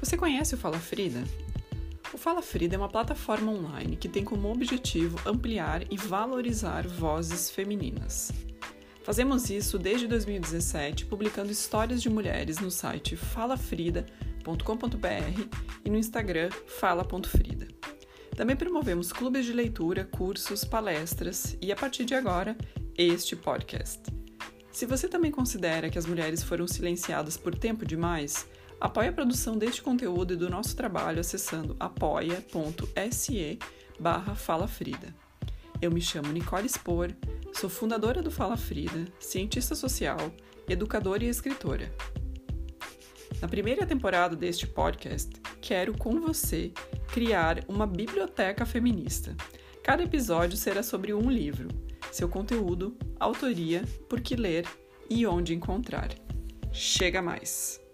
Você conhece o Fala Frida? O Fala Frida é uma plataforma online que tem como objetivo ampliar e valorizar vozes femininas. Fazemos isso desde 2017, publicando histórias de mulheres no site falafrida.com.br e no Instagram fala.frida. Também promovemos clubes de leitura, cursos, palestras e, a partir de agora, este podcast. Se você também considera que as mulheres foram silenciadas por tempo demais, Apoie a produção deste conteúdo e do nosso trabalho acessando apoia.se barra Fala Frida. Eu me chamo Nicole Spor, sou fundadora do Fala Frida, cientista social, educadora e escritora. Na primeira temporada deste podcast, quero com você criar uma biblioteca feminista. Cada episódio será sobre um livro, seu conteúdo, autoria, por que ler e onde encontrar. Chega mais!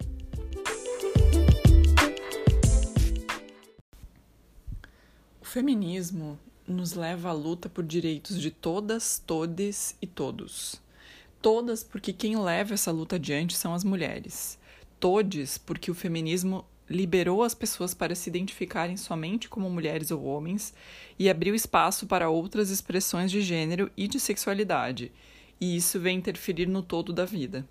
Feminismo nos leva à luta por direitos de todas, todes e todos. Todas, porque quem leva essa luta adiante são as mulheres. Todes, porque o feminismo liberou as pessoas para se identificarem somente como mulheres ou homens e abriu espaço para outras expressões de gênero e de sexualidade, e isso vem interferir no todo da vida.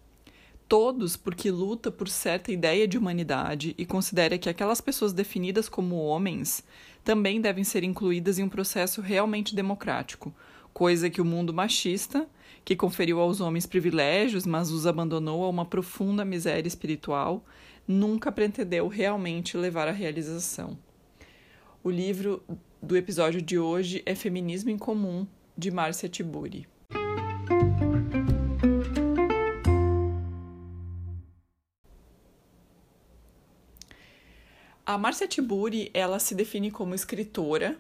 Todos, porque luta por certa ideia de humanidade e considera que aquelas pessoas definidas como homens também devem ser incluídas em um processo realmente democrático, coisa que o mundo machista, que conferiu aos homens privilégios, mas os abandonou a uma profunda miséria espiritual, nunca pretendeu realmente levar à realização. O livro do episódio de hoje é Feminismo em Comum, de Márcia Tiburi. A Márcia Tiburi, ela se define como escritora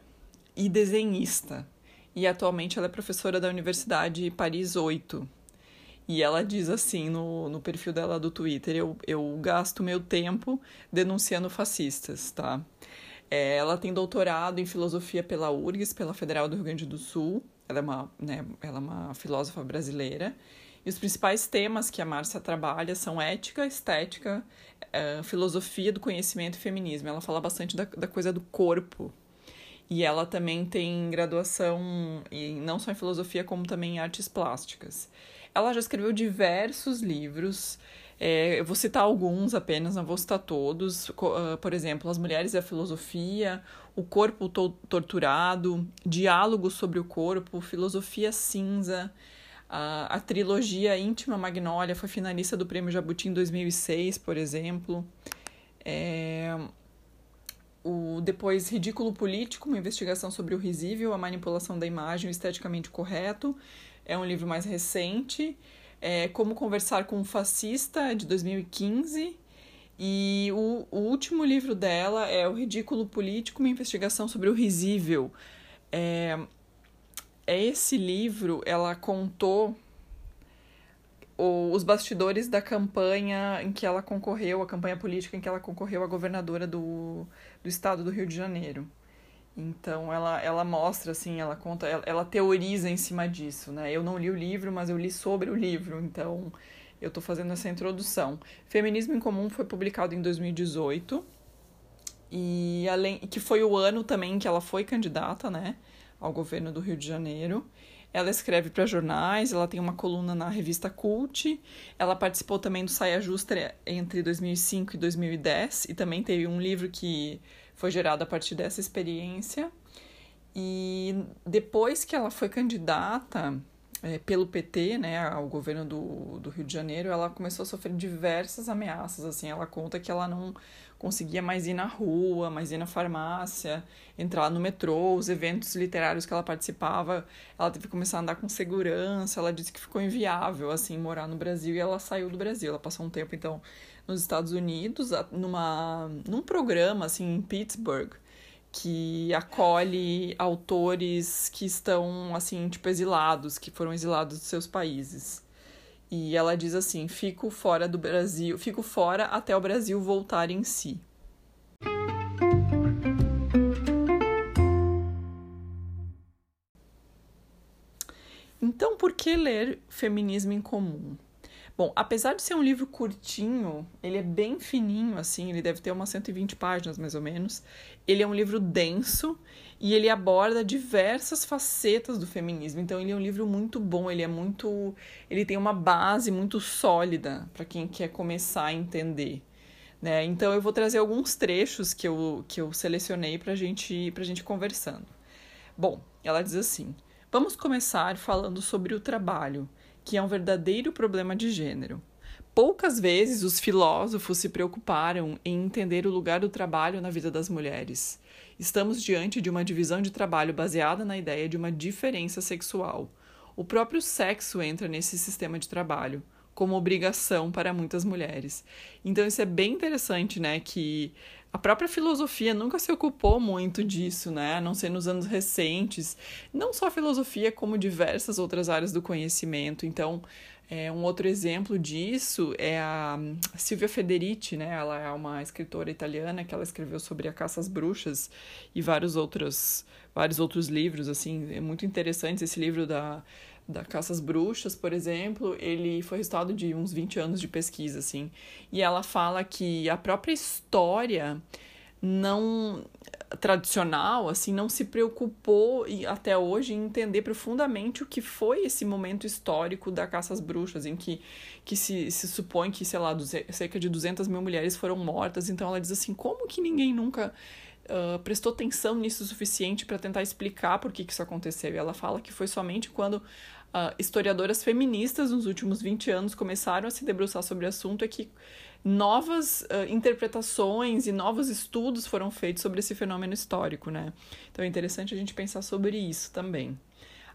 e desenhista. E atualmente ela é professora da Universidade Paris 8. E ela diz assim no, no perfil dela do Twitter: eu, eu gasto meu tempo denunciando fascistas, tá? É, ela tem doutorado em filosofia pela URGS, pela Federal do Rio Grande do Sul. Ela é uma, né, ela é uma filósofa brasileira. E os principais temas que a Márcia trabalha são ética, estética, uh, filosofia do conhecimento e feminismo. Ela fala bastante da, da coisa do corpo. E ela também tem graduação, em, não só em filosofia, como também em artes plásticas. Ela já escreveu diversos livros. É, eu vou citar alguns apenas, não vou citar todos. Uh, por exemplo, As Mulheres e a Filosofia, O Corpo Torturado, Diálogo sobre o Corpo, Filosofia Cinza, a, trilogia Íntima Magnólia foi finalista do Prêmio Jabuti em 2006, por exemplo. É, o depois Ridículo Político, uma investigação sobre o risível, a manipulação da imagem, o esteticamente correto. É um livro mais recente. É, Como Conversar com um Fascista, de 2015. E o, o último livro dela é O Ridículo Político, uma investigação sobre o risível. É esse livro, ela contou os bastidores da campanha em que ela concorreu, a campanha política em que ela concorreu a governadora do, do estado do Rio de Janeiro. Então ela, ela mostra assim, ela conta, ela, ela teoriza em cima disso, né? Eu não li o livro, mas eu li sobre o livro, então eu estou fazendo essa introdução. Feminismo em Comum foi publicado em 2018 e além que foi o ano também que ela foi candidata, né? Ao governo do Rio de Janeiro. Ela escreve para jornais, ela tem uma coluna na revista Cult, ela participou também do Saia Justa entre 2005 e 2010 e também teve um livro que foi gerado a partir dessa experiência. E depois que ela foi candidata é, pelo PT, né, ao governo do, do Rio de Janeiro, ela começou a sofrer diversas ameaças. Assim, ela conta que ela não conseguia mais ir na rua, mais ir na farmácia, entrar no metrô, os eventos literários que ela participava, ela teve que começar a andar com segurança, ela disse que ficou inviável, assim, morar no Brasil, e ela saiu do Brasil, ela passou um tempo, então, nos Estados Unidos, numa, num programa, assim, em Pittsburgh, que acolhe autores que estão, assim, tipo, exilados, que foram exilados dos seus países. E ela diz assim: fico fora do Brasil, fico fora até o Brasil voltar em si. Então, por que ler Feminismo em Comum? Bom, apesar de ser um livro curtinho, ele é bem fininho, assim, ele deve ter umas 120 páginas mais ou menos. Ele é um livro denso e ele aborda diversas facetas do feminismo. Então, ele é um livro muito bom, ele é muito. Ele tem uma base muito sólida para quem quer começar a entender. Né? Então, eu vou trazer alguns trechos que eu, que eu selecionei para gente, a gente conversando. Bom, ela diz assim: vamos começar falando sobre o trabalho que é um verdadeiro problema de gênero. Poucas vezes os filósofos se preocuparam em entender o lugar do trabalho na vida das mulheres. Estamos diante de uma divisão de trabalho baseada na ideia de uma diferença sexual. O próprio sexo entra nesse sistema de trabalho como obrigação para muitas mulheres. Então isso é bem interessante, né, que a própria filosofia nunca se ocupou muito disso, né? A não ser nos anos recentes. Não só a filosofia, como diversas outras áreas do conhecimento. Então, é, um outro exemplo disso é a Silvia Federici, né? Ela é uma escritora italiana que ela escreveu sobre a caça às bruxas e vários outros, vários outros livros, assim, é muito interessante esse livro da da Caça às Bruxas, por exemplo, ele foi resultado de uns 20 anos de pesquisa, assim. E ela fala que a própria história não tradicional, assim, não se preocupou e até hoje em entender profundamente o que foi esse momento histórico da caça às bruxas, em que, que se, se supõe que, sei lá, cerca de 200 mil mulheres foram mortas. Então ela diz assim, como que ninguém nunca uh, prestou atenção nisso o suficiente para tentar explicar por que, que isso aconteceu? E ela fala que foi somente quando uh, historiadoras feministas nos últimos 20 anos começaram a se debruçar sobre o assunto é que novas uh, interpretações e novos estudos foram feitos sobre esse fenômeno histórico, né? Então é interessante a gente pensar sobre isso também.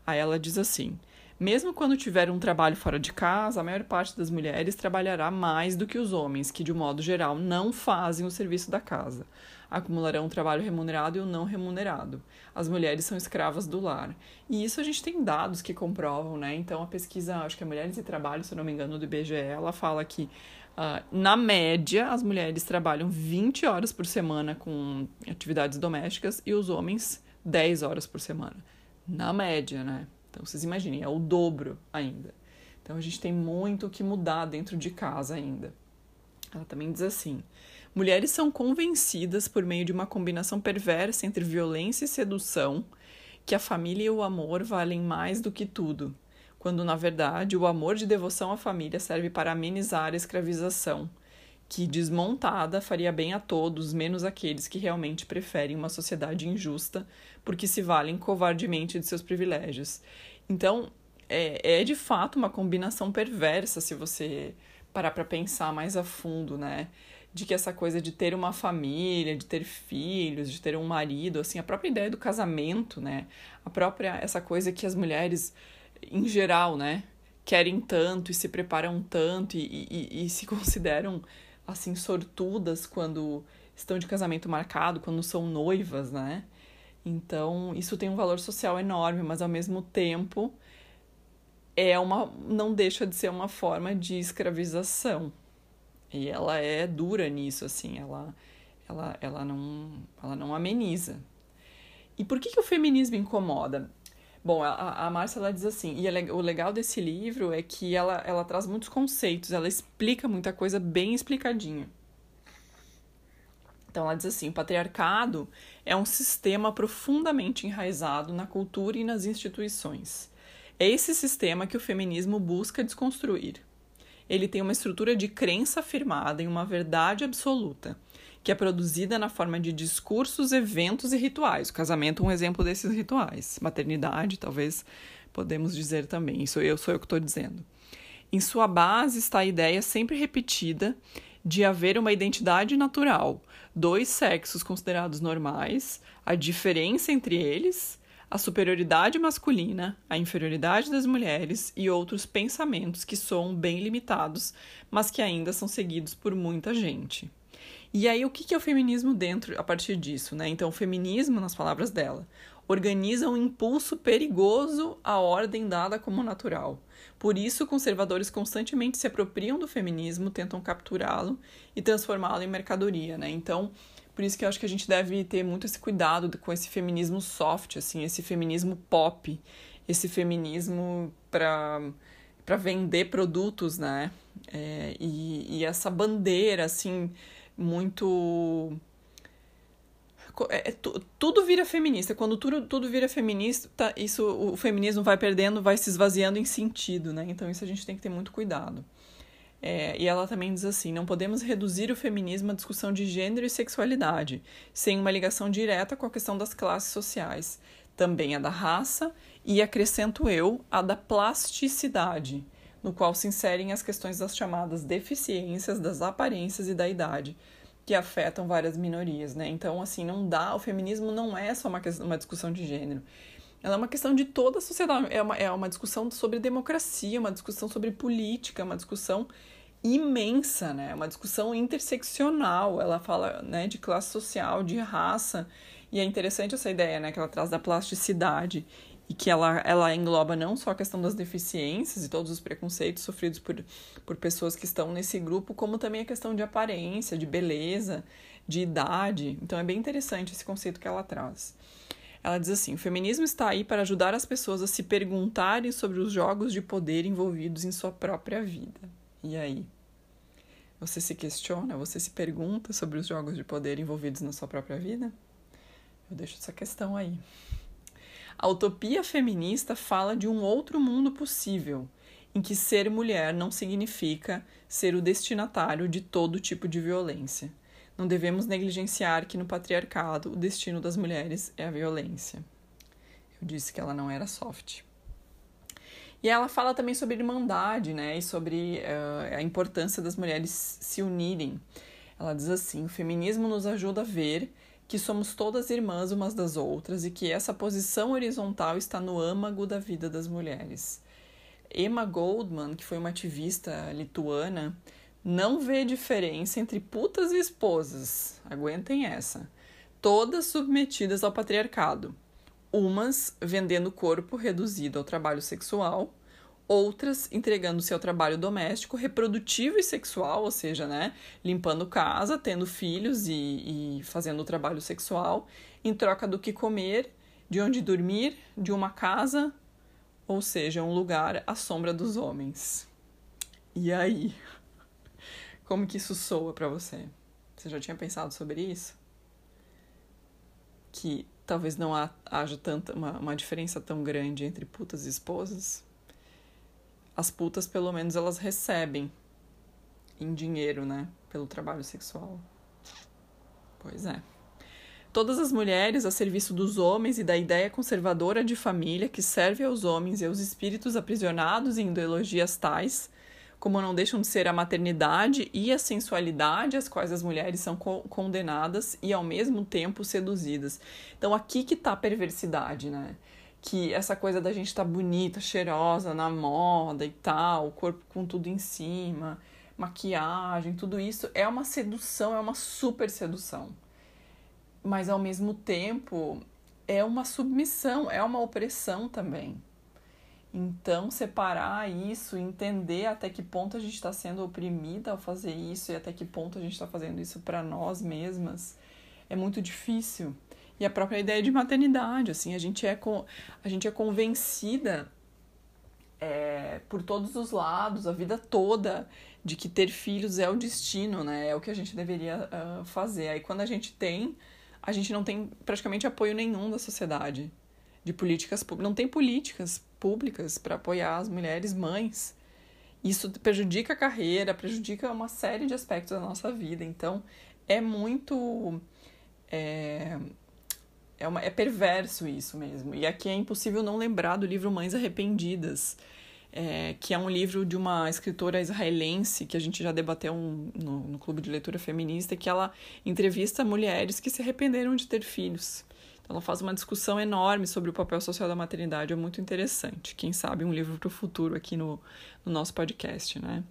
Aí ela diz assim: mesmo quando tiver um trabalho fora de casa, a maior parte das mulheres trabalhará mais do que os homens, que de um modo geral não fazem o serviço da casa acumularão o trabalho remunerado e o não remunerado. As mulheres são escravas do lar. E isso a gente tem dados que comprovam, né? Então, a pesquisa, acho que é Mulheres e Trabalho, se eu não me engano, do IBGE, ela fala que, uh, na média, as mulheres trabalham 20 horas por semana com atividades domésticas e os homens 10 horas por semana. Na média, né? Então, vocês imaginem, é o dobro ainda. Então, a gente tem muito que mudar dentro de casa ainda. Ela também diz assim: Mulheres são convencidas por meio de uma combinação perversa entre violência e sedução que a família e o amor valem mais do que tudo, quando na verdade o amor de devoção à família serve para amenizar a escravização, que desmontada faria bem a todos, menos aqueles que realmente preferem uma sociedade injusta porque se valem covardemente de seus privilégios. Então, é, é de fato uma combinação perversa se você parar para pensar mais a fundo, né? De que essa coisa de ter uma família, de ter filhos, de ter um marido, assim, a própria ideia do casamento, né? A própria essa coisa que as mulheres em geral, né, querem tanto e se preparam tanto e, e, e se consideram assim sortudas quando estão de casamento marcado, quando são noivas, né? Então, isso tem um valor social enorme, mas ao mesmo tempo é uma não deixa de ser uma forma de escravização. E ela é dura nisso, assim, ela, ela, ela, não, ela não ameniza. E por que, que o feminismo incomoda? Bom, a, a Márcia ela diz assim, e o legal desse livro é que ela, ela traz muitos conceitos, ela explica muita coisa bem explicadinha. Então ela diz assim: o patriarcado é um sistema profundamente enraizado na cultura e nas instituições. É esse sistema que o feminismo busca desconstruir ele tem uma estrutura de crença afirmada em uma verdade absoluta, que é produzida na forma de discursos, eventos e rituais. O casamento é um exemplo desses rituais. Maternidade, talvez podemos dizer também. Isso eu sou eu que estou dizendo. Em sua base está a ideia sempre repetida de haver uma identidade natural, dois sexos considerados normais, a diferença entre eles a superioridade masculina, a inferioridade das mulheres e outros pensamentos que soam bem limitados, mas que ainda são seguidos por muita gente. E aí, o que é o feminismo dentro a partir disso? Né? Então, o feminismo, nas palavras dela, organiza um impulso perigoso à ordem dada como natural. Por isso, conservadores constantemente se apropriam do feminismo, tentam capturá-lo e transformá-lo em mercadoria. Né? Então, por isso que eu acho que a gente deve ter muito esse cuidado com esse feminismo soft, assim, esse feminismo pop, esse feminismo para para vender produtos, né? É, e, e essa bandeira, assim, muito é, é tudo vira feminista. Quando tudo, tudo vira feminista, isso, o feminismo vai perdendo, vai se esvaziando em sentido, né? Então isso a gente tem que ter muito cuidado. É, e ela também diz assim: não podemos reduzir o feminismo à discussão de gênero e sexualidade, sem uma ligação direta com a questão das classes sociais, também a da raça e, acrescento eu, a da plasticidade, no qual se inserem as questões das chamadas deficiências, das aparências e da idade que afetam várias minorias, né? Então, assim, não dá, o feminismo não é só uma, uma discussão de gênero. Ela é uma questão de toda a sociedade, é uma, é uma discussão sobre democracia, uma discussão sobre política, uma discussão imensa, né? Uma discussão interseccional. Ela fala, né, de classe social, de raça, e é interessante essa ideia, né, que ela traz da plasticidade e que ela, ela engloba não só a questão das deficiências e todos os preconceitos sofridos por, por pessoas que estão nesse grupo, como também a questão de aparência, de beleza, de idade. Então é bem interessante esse conceito que ela traz. Ela diz assim: o feminismo está aí para ajudar as pessoas a se perguntarem sobre os jogos de poder envolvidos em sua própria vida. E aí? Você se questiona? Você se pergunta sobre os jogos de poder envolvidos na sua própria vida? Eu deixo essa questão aí. A utopia feminista fala de um outro mundo possível, em que ser mulher não significa ser o destinatário de todo tipo de violência. Não devemos negligenciar que no patriarcado o destino das mulheres é a violência. Eu disse que ela não era soft. E ela fala também sobre irmandade, né, e sobre uh, a importância das mulheres se unirem. Ela diz assim: o feminismo nos ajuda a ver que somos todas irmãs umas das outras e que essa posição horizontal está no âmago da vida das mulheres. Emma Goldman, que foi uma ativista lituana, não vê diferença entre putas e esposas. Aguentem essa. Todas submetidas ao patriarcado. Umas vendendo corpo reduzido ao trabalho sexual, outras entregando-se ao trabalho doméstico, reprodutivo e sexual, ou seja, né, limpando casa, tendo filhos e, e fazendo trabalho sexual, em troca do que comer, de onde dormir, de uma casa, ou seja, um lugar à sombra dos homens. E aí? Como que isso soa para você? Você já tinha pensado sobre isso? Que talvez não haja tanta uma, uma diferença tão grande entre putas e esposas? as putas, pelo menos, elas recebem em dinheiro, né? Pelo trabalho sexual. Pois é. Todas as mulheres a serviço dos homens e da ideia conservadora de família que serve aos homens e aos espíritos aprisionados em ideologias tais, como não deixam de ser a maternidade e a sensualidade às quais as mulheres são co condenadas e ao mesmo tempo seduzidas. Então aqui que tá a perversidade, né? que essa coisa da gente tá bonita, cheirosa na moda e tal, o corpo com tudo em cima, maquiagem, tudo isso é uma sedução, é uma super sedução. Mas ao mesmo tempo é uma submissão, é uma opressão também. Então, separar isso, entender até que ponto a gente está sendo oprimida ao fazer isso e até que ponto a gente está fazendo isso para nós mesmas, é muito difícil e a própria ideia de maternidade, assim, a gente é, a gente é convencida é, por todos os lados, a vida toda, de que ter filhos é o destino, né? É o que a gente deveria uh, fazer. Aí quando a gente tem, a gente não tem praticamente apoio nenhum da sociedade, de políticas públicas. Não tem políticas públicas para apoiar as mulheres mães. Isso prejudica a carreira, prejudica uma série de aspectos da nossa vida. Então, é muito. É, é, uma, é perverso isso mesmo. E aqui é impossível não lembrar do livro Mães Arrependidas, é, que é um livro de uma escritora israelense que a gente já debateu um, no, no Clube de Leitura Feminista, que ela entrevista mulheres que se arrependeram de ter filhos. Então, ela faz uma discussão enorme sobre o papel social da maternidade, é muito interessante. Quem sabe um livro para o futuro aqui no, no nosso podcast, né?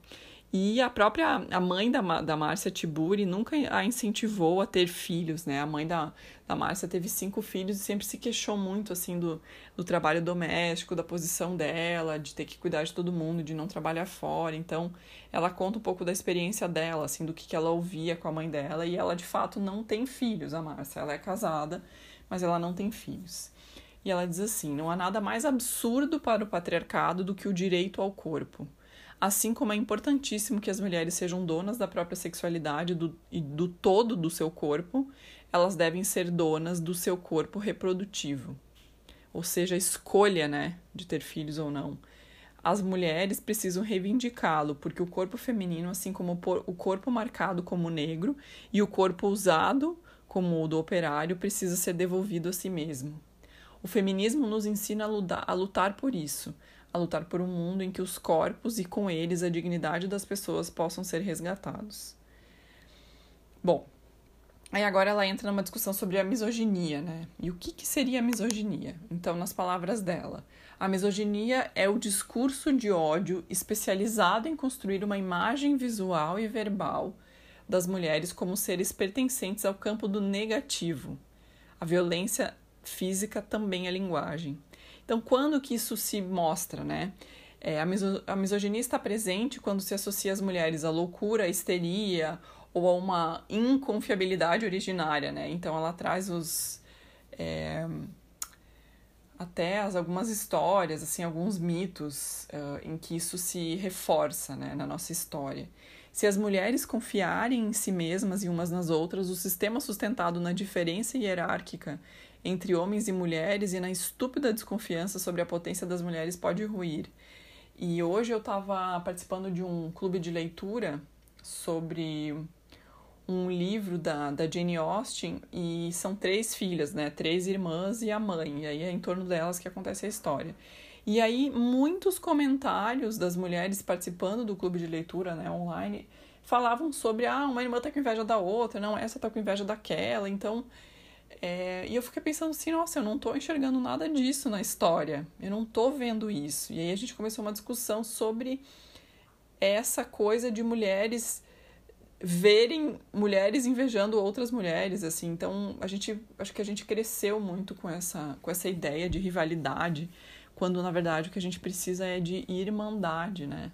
E a própria a mãe da, da Márcia Tiburi nunca a incentivou a ter filhos, né? A mãe da, da Márcia teve cinco filhos e sempre se queixou muito, assim, do, do trabalho doméstico, da posição dela, de ter que cuidar de todo mundo, de não trabalhar fora. Então, ela conta um pouco da experiência dela, assim, do que, que ela ouvia com a mãe dela. E ela, de fato, não tem filhos, a Márcia. Ela é casada, mas ela não tem filhos. E ela diz assim: não há nada mais absurdo para o patriarcado do que o direito ao corpo Assim como é importantíssimo que as mulheres sejam donas da própria sexualidade do, e do todo do seu corpo, elas devem ser donas do seu corpo reprodutivo. Ou seja, a escolha né, de ter filhos ou não. As mulheres precisam reivindicá-lo, porque o corpo feminino, assim como o corpo marcado como negro e o corpo usado como o do operário, precisa ser devolvido a si mesmo. O feminismo nos ensina a lutar, por isso, a lutar por um mundo em que os corpos e com eles a dignidade das pessoas possam ser resgatados. Bom, aí agora ela entra numa discussão sobre a misoginia, né? E o que, que seria a misoginia? Então, nas palavras dela, a misoginia é o discurso de ódio especializado em construir uma imagem visual e verbal das mulheres como seres pertencentes ao campo do negativo. A violência física também é linguagem. Então, quando que isso se mostra, né? É, a, miso a misoginia está presente quando se associa as mulheres à loucura, à histeria ou a uma inconfiabilidade originária, né? Então, ela traz os... É, até as, algumas histórias, assim, alguns mitos uh, em que isso se reforça né, na nossa história. Se as mulheres confiarem em si mesmas e umas nas outras, o sistema sustentado na diferença hierárquica entre homens e mulheres e na estúpida desconfiança sobre a potência das mulheres pode ruir. E hoje eu estava participando de um clube de leitura sobre um livro da, da Jane Austen e são três filhas, né? Três irmãs e a mãe. E aí é em torno delas que acontece a história. E aí muitos comentários das mulheres participando do clube de leitura, né, online, falavam sobre ah, uma irmã tá com inveja da outra, não, essa tá com inveja daquela. Então, é, e eu fiquei pensando assim, nossa, eu não tô enxergando nada disso na história. Eu não tô vendo isso. E aí a gente começou uma discussão sobre essa coisa de mulheres verem mulheres invejando outras mulheres, assim. Então, a gente acho que a gente cresceu muito com essa com essa ideia de rivalidade, quando na verdade o que a gente precisa é de irmandade, né?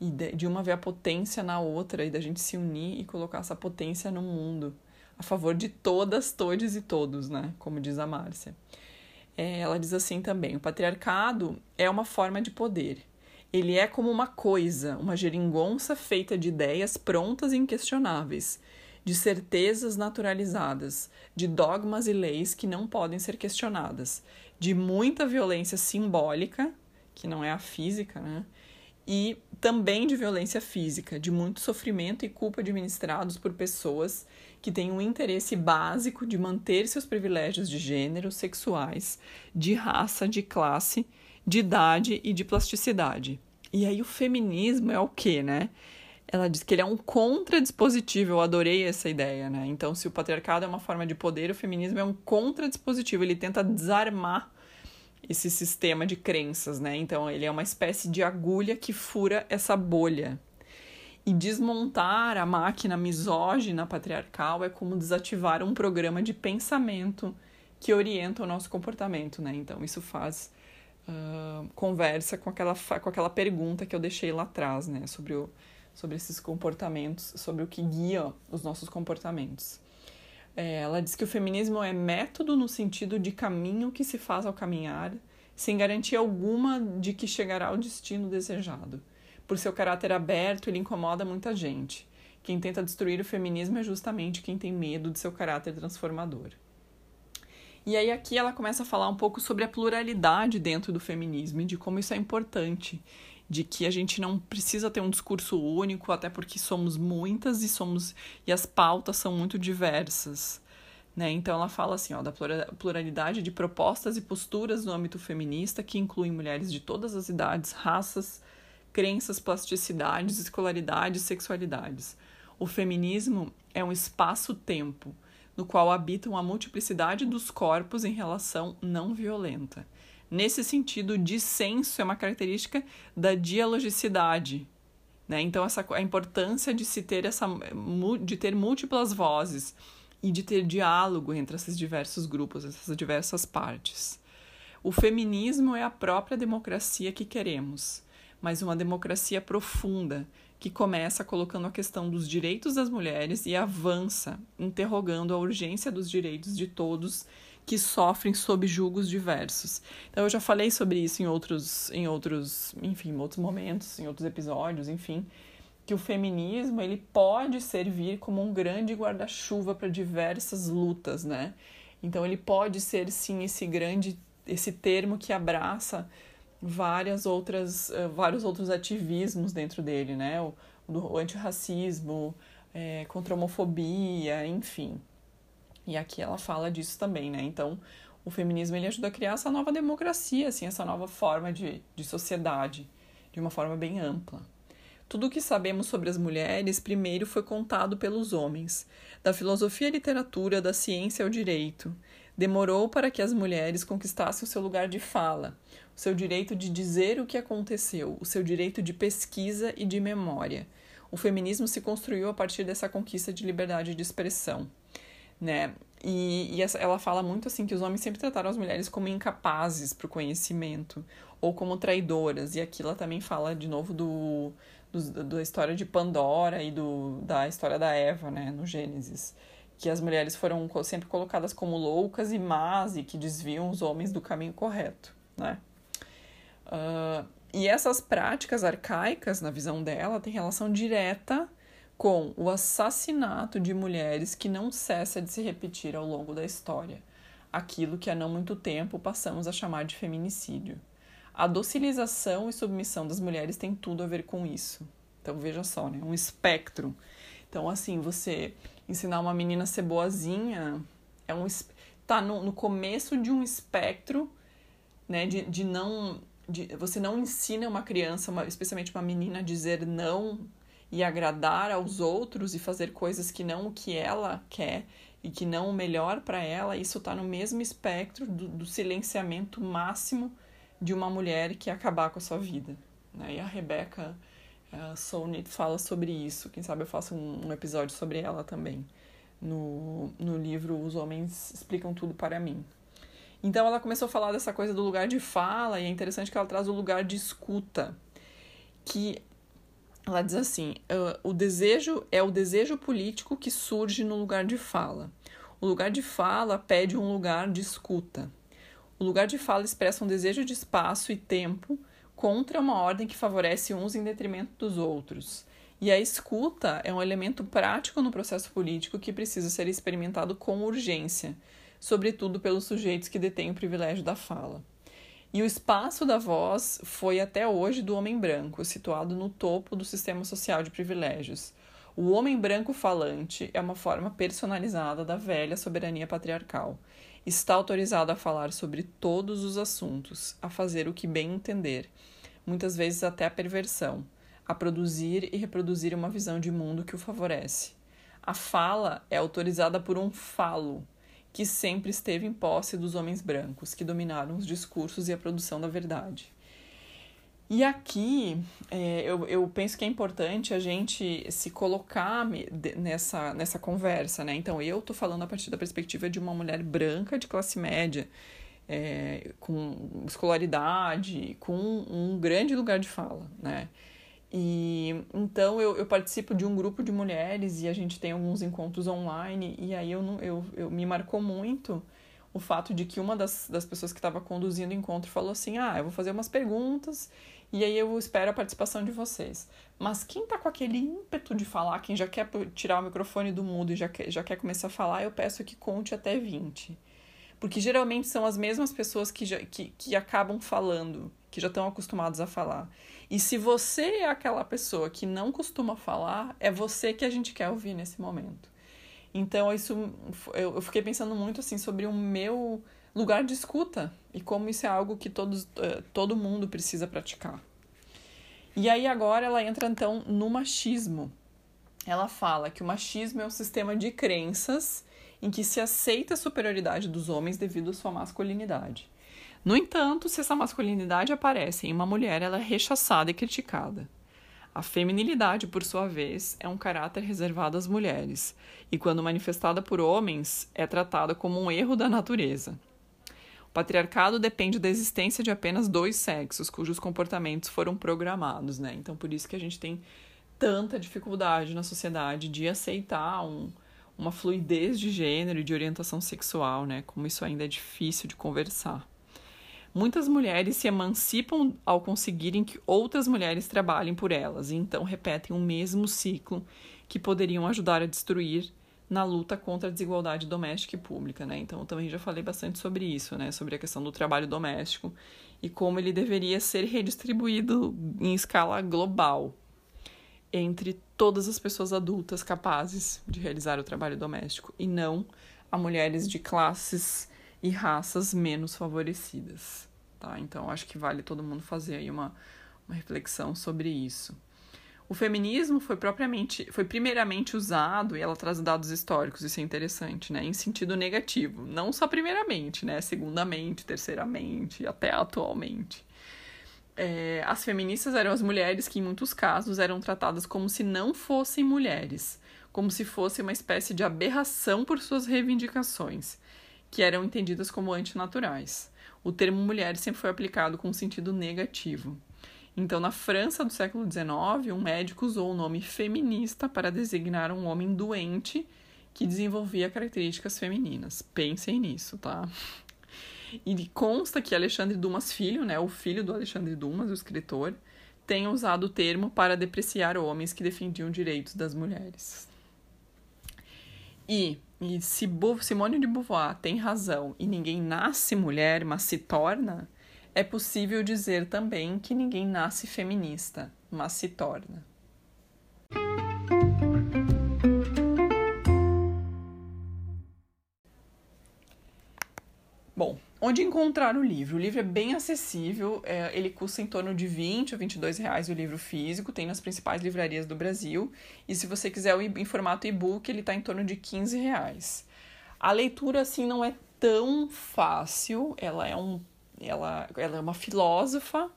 E de, uma ver a potência na outra e da gente se unir e colocar essa potência no mundo a favor de todas, todes e todos, né? Como diz a Márcia. É, ela diz assim também: o patriarcado é uma forma de poder. Ele é como uma coisa, uma geringonça feita de ideias prontas e inquestionáveis, de certezas naturalizadas, de dogmas e leis que não podem ser questionadas, de muita violência simbólica, que não é a física, né? E também de violência física, de muito sofrimento e culpa administrados por pessoas que têm um interesse básico de manter seus privilégios de gênero, sexuais, de raça, de classe, de idade e de plasticidade. E aí o feminismo é o quê, né? Ela diz que ele é um contradispositivo, eu adorei essa ideia, né? Então, se o patriarcado é uma forma de poder, o feminismo é um contradispositivo, ele tenta desarmar esse sistema de crenças, né? Então, ele é uma espécie de agulha que fura essa bolha. E desmontar a máquina misógina patriarcal é como desativar um programa de pensamento que orienta o nosso comportamento, né? Então, isso faz uh, conversa com aquela, com aquela pergunta que eu deixei lá atrás, né? Sobre, o, sobre esses comportamentos, sobre o que guia os nossos comportamentos. É, ela diz que o feminismo é método no sentido de caminho que se faz ao caminhar, sem garantia alguma de que chegará ao destino desejado. Por seu caráter aberto, ele incomoda muita gente. Quem tenta destruir o feminismo é justamente quem tem medo de seu caráter transformador. E aí aqui ela começa a falar um pouco sobre a pluralidade dentro do feminismo e de como isso é importante, de que a gente não precisa ter um discurso único, até porque somos muitas e somos e as pautas são muito diversas. Né? Então ela fala assim, ó, da pluralidade de propostas e posturas no âmbito feminista que incluem mulheres de todas as idades, raças, crenças, plasticidades, escolaridades, sexualidades. O feminismo é um espaço-tempo no qual habitam a multiplicidade dos corpos em relação não violenta. Nesse sentido, o dissenso é uma característica da dialogicidade. Né? Então, essa, a importância de se ter essa de ter múltiplas vozes e de ter diálogo entre esses diversos grupos, essas diversas partes. O feminismo é a própria democracia que queremos mas uma democracia profunda que começa colocando a questão dos direitos das mulheres e avança interrogando a urgência dos direitos de todos que sofrem sob julgos diversos. Então eu já falei sobre isso em outros, em outros, enfim, em outros momentos, em outros episódios, enfim, que o feminismo ele pode servir como um grande guarda-chuva para diversas lutas, né? Então ele pode ser sim esse grande esse termo que abraça várias outras uh, vários outros ativismos dentro dele, né? O, o antirracismo, é, contra a homofobia, enfim. E aqui ela fala disso também, né? Então, o feminismo ele ajuda a criar essa nova democracia, assim, essa nova forma de, de sociedade, de uma forma bem ampla. Tudo o que sabemos sobre as mulheres primeiro foi contado pelos homens, da filosofia à literatura, da ciência ao direito. Demorou para que as mulheres conquistassem o seu lugar de fala, o seu direito de dizer o que aconteceu, o seu direito de pesquisa e de memória. O feminismo se construiu a partir dessa conquista de liberdade de expressão, né? E, e essa, ela fala muito assim que os homens sempre trataram as mulheres como incapazes para o conhecimento ou como traidoras. E aqui ela também fala de novo do do, da história de Pandora e do, da história da Eva, né, no Gênesis. Que as mulheres foram sempre colocadas como loucas e más e que desviam os homens do caminho correto, né. Uh, e essas práticas arcaicas, na visão dela, têm relação direta com o assassinato de mulheres que não cessa de se repetir ao longo da história, aquilo que há não muito tempo passamos a chamar de feminicídio. A docilização e submissão das mulheres tem tudo a ver com isso. Então veja só, né? Um espectro. Então, assim, você ensinar uma menina a ser boazinha é um tá no, no começo de um espectro, né? De, de não. De, você não ensina uma criança, uma, especialmente uma menina, a dizer não e agradar aos outros e fazer coisas que não o que ela quer e que não o melhor para ela, isso está no mesmo espectro do, do silenciamento máximo de uma mulher que acabar com a sua vida. Né? E a Rebecca a Solnit fala sobre isso. Quem sabe eu faço um, um, episódio sobre ela também. No, no livro Os Homens Explicam Tudo para Mim. Então ela começou a falar dessa coisa do lugar de fala, e é interessante que ela traz o lugar de escuta. Que ela diz assim: uh, o desejo é o desejo político que surge no lugar de fala. O lugar de fala pede um lugar de escuta. O lugar de fala expressa um desejo de espaço e tempo contra uma ordem que favorece uns em detrimento dos outros. E a escuta é um elemento prático no processo político que precisa ser experimentado com urgência, sobretudo pelos sujeitos que detêm o privilégio da fala. E o espaço da voz foi até hoje do homem branco, situado no topo do sistema social de privilégios. O homem branco falante é uma forma personalizada da velha soberania patriarcal está autorizado a falar sobre todos os assuntos, a fazer o que bem entender, muitas vezes até a perversão, a produzir e reproduzir uma visão de mundo que o favorece. A fala é autorizada por um falo, que sempre esteve em posse dos homens brancos, que dominaram os discursos e a produção da verdade. E aqui é, eu, eu penso que é importante a gente se colocar nessa, nessa conversa, né? Então eu tô falando a partir da perspectiva de uma mulher branca de classe média, é, com escolaridade, com um grande lugar de fala, né? E então eu, eu participo de um grupo de mulheres e a gente tem alguns encontros online, e aí eu, eu, eu me marcou muito o fato de que uma das, das pessoas que estava conduzindo o encontro falou assim: Ah, eu vou fazer umas perguntas e aí eu espero a participação de vocês. Mas quem tá com aquele ímpeto de falar, quem já quer tirar o microfone do mudo e já quer, já quer começar a falar, eu peço que conte até 20. Porque geralmente são as mesmas pessoas que, já, que, que acabam falando, que já estão acostumados a falar. E se você é aquela pessoa que não costuma falar, é você que a gente quer ouvir nesse momento. Então, isso eu, fiquei pensando muito assim sobre o meu lugar de escuta e como isso é algo que todos, uh, todo mundo precisa praticar. E aí agora ela entra então no machismo. Ela fala que o machismo é um sistema de crenças em que se aceita a superioridade dos homens devido à sua masculinidade. No entanto, se essa masculinidade aparece em uma mulher, ela é rechaçada e criticada. A feminilidade, por sua vez, é um caráter reservado às mulheres, e quando manifestada por homens, é tratada como um erro da natureza. O patriarcado depende da existência de apenas dois sexos, cujos comportamentos foram programados, né? Então, por isso que a gente tem tanta dificuldade na sociedade de aceitar um, uma fluidez de gênero e de orientação sexual, né? Como isso ainda é difícil de conversar. Muitas mulheres se emancipam ao conseguirem que outras mulheres trabalhem por elas e então repetem o mesmo ciclo que poderiam ajudar a destruir na luta contra a desigualdade doméstica e pública, né? Então, eu também já falei bastante sobre isso, né? Sobre a questão do trabalho doméstico e como ele deveria ser redistribuído em escala global entre todas as pessoas adultas capazes de realizar o trabalho doméstico e não a mulheres de classes e raças menos favorecidas, tá? Então, acho que vale todo mundo fazer aí uma, uma reflexão sobre isso. O feminismo foi propriamente, foi primeiramente usado, e ela traz dados históricos, isso é interessante, né? Em sentido negativo. Não só primeiramente, né? Segundamente, terceiramente, até atualmente. É, as feministas eram as mulheres que, em muitos casos, eram tratadas como se não fossem mulheres, como se fosse uma espécie de aberração por suas reivindicações, que eram entendidas como antinaturais. O termo mulher sempre foi aplicado com um sentido negativo. Então, na França do século XIX, um médico usou o nome feminista para designar um homem doente que desenvolvia características femininas. Pensem nisso, tá? E consta que Alexandre Dumas Filho, né, o filho do Alexandre Dumas, o escritor, tenha usado o termo para depreciar homens que defendiam direitos das mulheres. E, e se Simone de Beauvoir tem razão e ninguém nasce mulher, mas se torna, é possível dizer também que ninguém nasce feminista, mas se torna. Bom, onde encontrar o livro? O livro é bem acessível, é, ele custa em torno de 20 ou 22 reais o livro físico, tem nas principais livrarias do Brasil, e se você quiser o em formato e-book, ele está em torno de 15 reais. A leitura, assim, não é tão fácil, ela é um ela, ela é uma filósofa,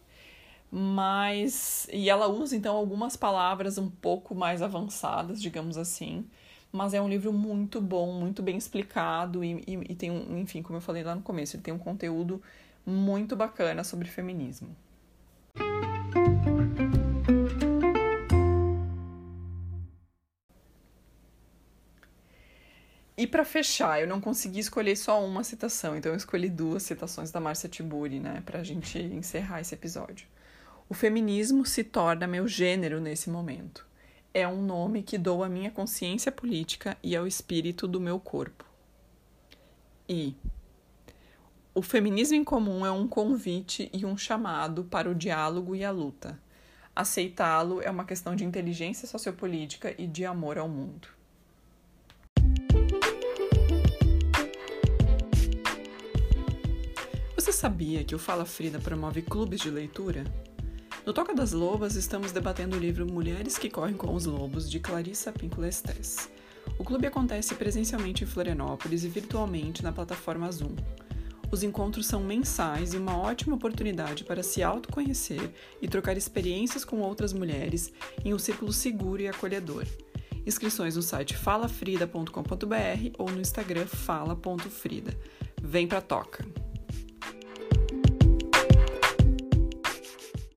mas. E ela usa então algumas palavras um pouco mais avançadas, digamos assim. Mas é um livro muito bom, muito bem explicado e, e, e tem um, enfim, como eu falei lá no começo, ele tem um conteúdo muito bacana sobre feminismo. E para fechar, eu não consegui escolher só uma citação, então eu escolhi duas citações da Márcia Tiburi, né, pra gente encerrar esse episódio. O feminismo se torna meu gênero nesse momento. É um nome que dou à minha consciência política e ao espírito do meu corpo. E o feminismo em comum é um convite e um chamado para o diálogo e a luta. Aceitá-lo é uma questão de inteligência sociopolítica e de amor ao mundo. Você sabia que o Fala Frida promove clubes de leitura? No Toca das Lobas, estamos debatendo o livro Mulheres que Correm com os Lobos, de Clarissa Pinkola Estés. O clube acontece presencialmente em Florianópolis e virtualmente na plataforma Zoom. Os encontros são mensais e uma ótima oportunidade para se autoconhecer e trocar experiências com outras mulheres em um círculo seguro e acolhedor. Inscrições no site falafrida.com.br ou no Instagram fala.frida. Vem pra toca!